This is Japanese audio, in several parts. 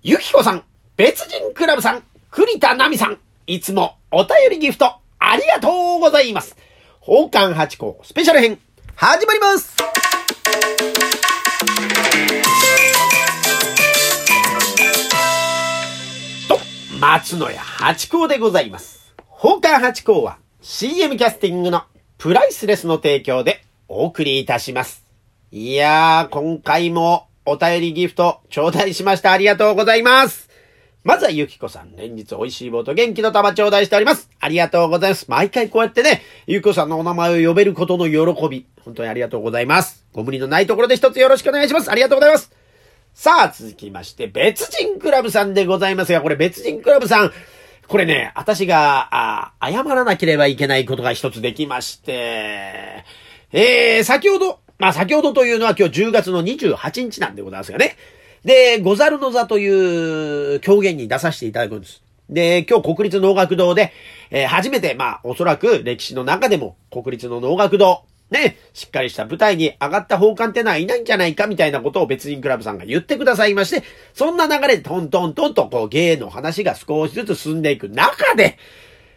ゆきこさん、別人クラブさん、栗田奈美さん、いつもお便りギフトありがとうございます。宝冠八甲スペシャル編、始まりますと、松野屋八甲でございます。宝冠八甲は CM キャスティングのプライスレスの提供でお送りいたします。いやー、今回もお便りギフト頂戴しました。ありがとうございます。まずはゆきこさん、連日美味しい棒と元気の玉頂戴しております。ありがとうございます。毎回こうやってね、ゆきこさんのお名前を呼べることの喜び、本当にありがとうございます。ご無理のないところで一つよろしくお願いします。ありがとうございます。さあ、続きまして、別人クラブさんでございますが、これ別人クラブさん、これね、私が、あ謝らなければいけないことが一つできまして、えー、先ほど、まあ先ほどというのは今日10月の28日なんでございますがね。で、ござるの座という狂言に出させていただくんです。で、今日国立能楽堂で、えー初めて、まあおそらく歴史の中でも国立の能楽堂、ね、しっかりした舞台に上がった奉還ってのはいないんじゃないかみたいなことを別人クラブさんが言ってくださいまして、そんな流れでトントントンとこう芸の話が少しずつ進んでいく中で、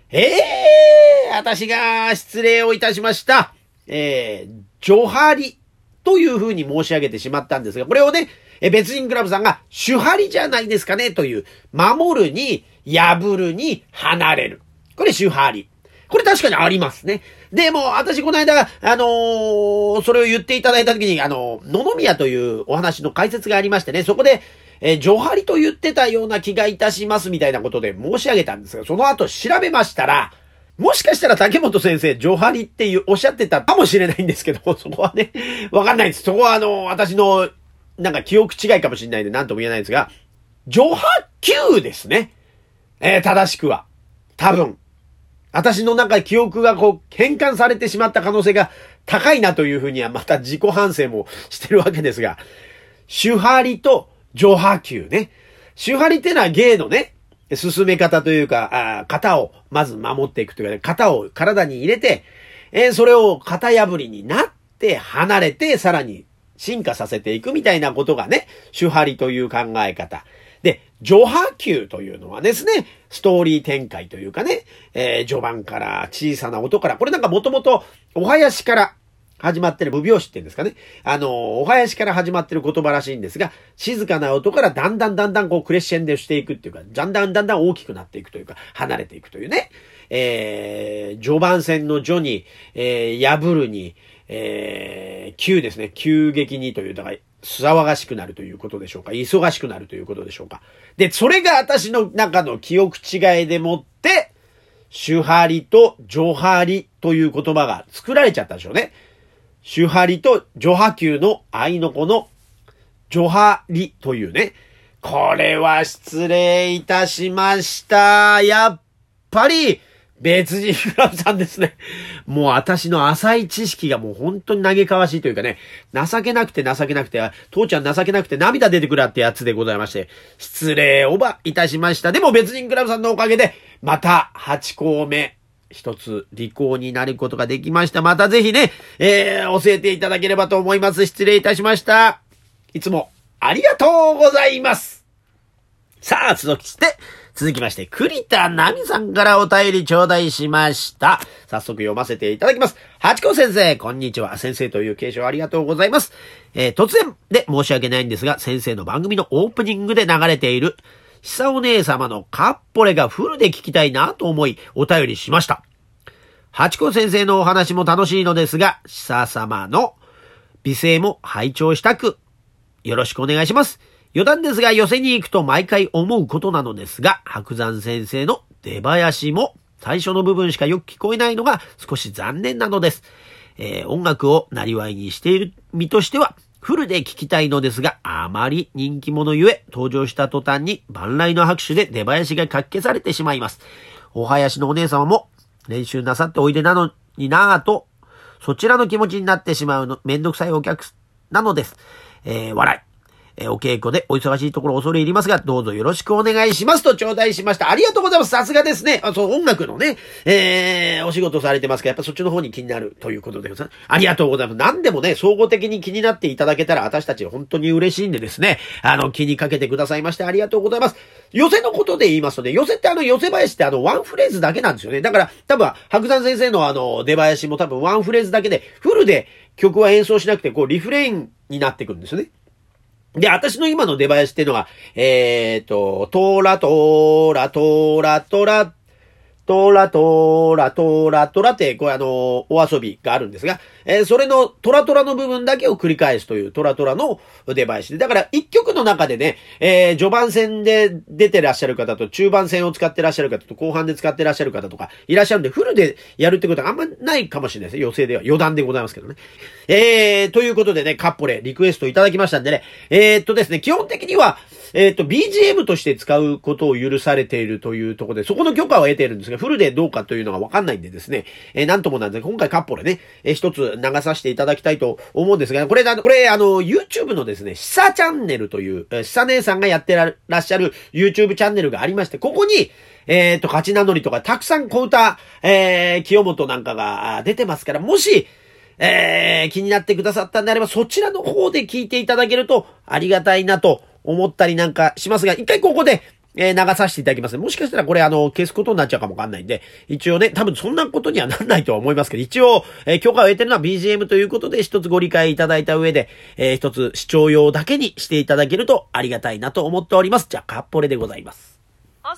ええー、私が失礼をいたしました。えー、ジョハリというふうに申し上げてしまったんですが、これをね、え別人クラブさんが、主張りじゃないですかねという、守るに、破るに、離れる。これ主張り。これ確かにありますね。でも、私この間、あのーそれを言っていただいた時に、あのー野々宮というお話の解説がありましてね、そこで、えー、ジョハリと言ってたような気がいたしますみたいなことで申し上げたんですが、その後調べましたら、もしかしたら竹本先生、ジョハリっていうおっしゃってたかもしれないんですけど、そこはね、わかんないです。そこはあの、私の、なんか記憶違いかもしれないんで何とも言えないんですが、ジョハ級ですね。えー正しくは。多分。私の中で記憶がこう変換されてしまった可能性が高いなというふうにはまた自己反省もしてるわけですが、主張りと上波球ね。主張りってのは芸のね、進め方というか、あー型をまず守っていくというか、ね、型を体に入れて、えーそれを型破りになって離れてさらに進化させていくみたいなことがね、主張りという考え方。で、序波球というのはですね、ストーリー展開というかね、えー序盤から小さな音から、これなんかもともとお囃子から始まってる、無拍子って言うんですかね。あの、お囃子から始まってる言葉らしいんですが、静かな音からだんだんだんだんこうクレッシェンドしていくっていうか、だんだんだんだん大きくなっていくというか、離れていくというね。えー、序盤戦の序に、えー、破るに、えー、急ですね。急激にという、だから、騒がしくなるということでしょうか。忙しくなるということでしょうか。で、それが私の中の記憶違いでもって、主張りと上張りという言葉が作られちゃったでしょうね。主張りと上波球の愛の子の上張りというね。これは失礼いたしました。やっぱり、別人クラブさんですね。もう私の浅い知識がもう本当に嘆かわしいというかね、情けなくて情けなくて、父ちゃん情けなくて涙出てくるってやつでございまして、失礼おばいたしました。でも別人クラブさんのおかげで、また8校目、一つ履行になることができました。またぜひね、えー、教えていただければと思います。失礼いたしました。いつもありがとうございます。さあ、続きして、続きまして、栗田奈美さんからお便り頂戴しました。早速読ませていただきます。八子先生、こんにちは。先生という継承ありがとうございます。えー突然で申し訳ないんですが、先生の番組のオープニングで流れている、久お姉様のカッポレがフルで聞きたいなと思い、お便りしました。八子先生のお話も楽しいのですが、久様の美声も拝聴したく、よろしくお願いします。余談ですが、寄せに行くと毎回思うことなのですが、白山先生の出囃子も最初の部分しかよく聞こえないのが少し残念なのです。えー音楽をなりわいにしている身としては、フルで聞きたいのですが、あまり人気者ゆえ、登場した途端に万来の拍手で出囃子がかっけされてしまいます。お囃子のお姉様も練習なさっておいでなのになぁと、そちらの気持ちになってしまうの、めんどくさいお客なのです。えー笑い。えー、お稽古でお忙しいところ恐れ入りますが、どうぞよろしくお願いしますと頂戴しました。ありがとうございます。さすがですね。あ、そう、音楽のね、えー、お仕事されてますから、やっぱそっちの方に気になるということでございます。ありがとうございます。何でもね、総合的に気になっていただけたら、私たち本当に嬉しいんでですね、あの、気にかけてくださいましてありがとうございます。寄せのことで言いますとね、寄せってあの、寄せ林ってあの、ワンフレーズだけなんですよね。だから、多分、白山先生のあの、出林も多分ワンフレーズだけで、フルで曲は演奏しなくて、こう、リフレインになってくるんですよね。で、私の今の出囃子っていうのは、えっ、ー、と、トーラトーラトーラトラ。トラトラトラトラって、これあの、お遊びがあるんですが、えー、それのトラトラの部分だけを繰り返すというトラトラのデバイスで。だから一曲の中でね、えー、序盤戦で出てらっしゃる方と中盤戦を使ってらっしゃる方と後半で使ってらっしゃる方とかいらっしゃるんで、フルでやるってことはあんまないかもしれないですね。予定では。余談でございますけどね。えー、ということでね、カッポレリクエストいただきましたんでね、えー、っとですね、基本的には、えー、っと、BGM として使うことを許されているというところで、そこの許可を得ているんですが、フルでどうかというのがわかんないんでですね、えー、なんともなんで、今回カッポレね、えー、一つ流させていただきたいと思うんですが、これ、あの、これ、あの、YouTube のですね、シサチャンネルという、シサ姉さんがやってらっしゃる YouTube チャンネルがありまして、ここに、えっ、ー、と、勝ち名乗りとか、たくさん小歌、えー、清本なんかが出てますから、もし、えー、気になってくださったんであれば、そちらの方で聞いていただけるとありがたいなと思ったりなんかしますが、一回ここで、えー、流させていただきます、もしかしたらこれあの、消すことになっちゃうかもわかんないんで、一応ね、多分そんなことにはなんないとは思いますけど、一応、えー、許可を得てるのは BGM ということで、一つご理解いただいた上で、えー、一つ視聴用だけにしていただけるとありがたいなと思っております。じゃあ、カッポレでございます。あ、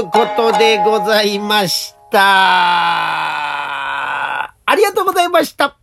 ということでございました。ありがとうございました。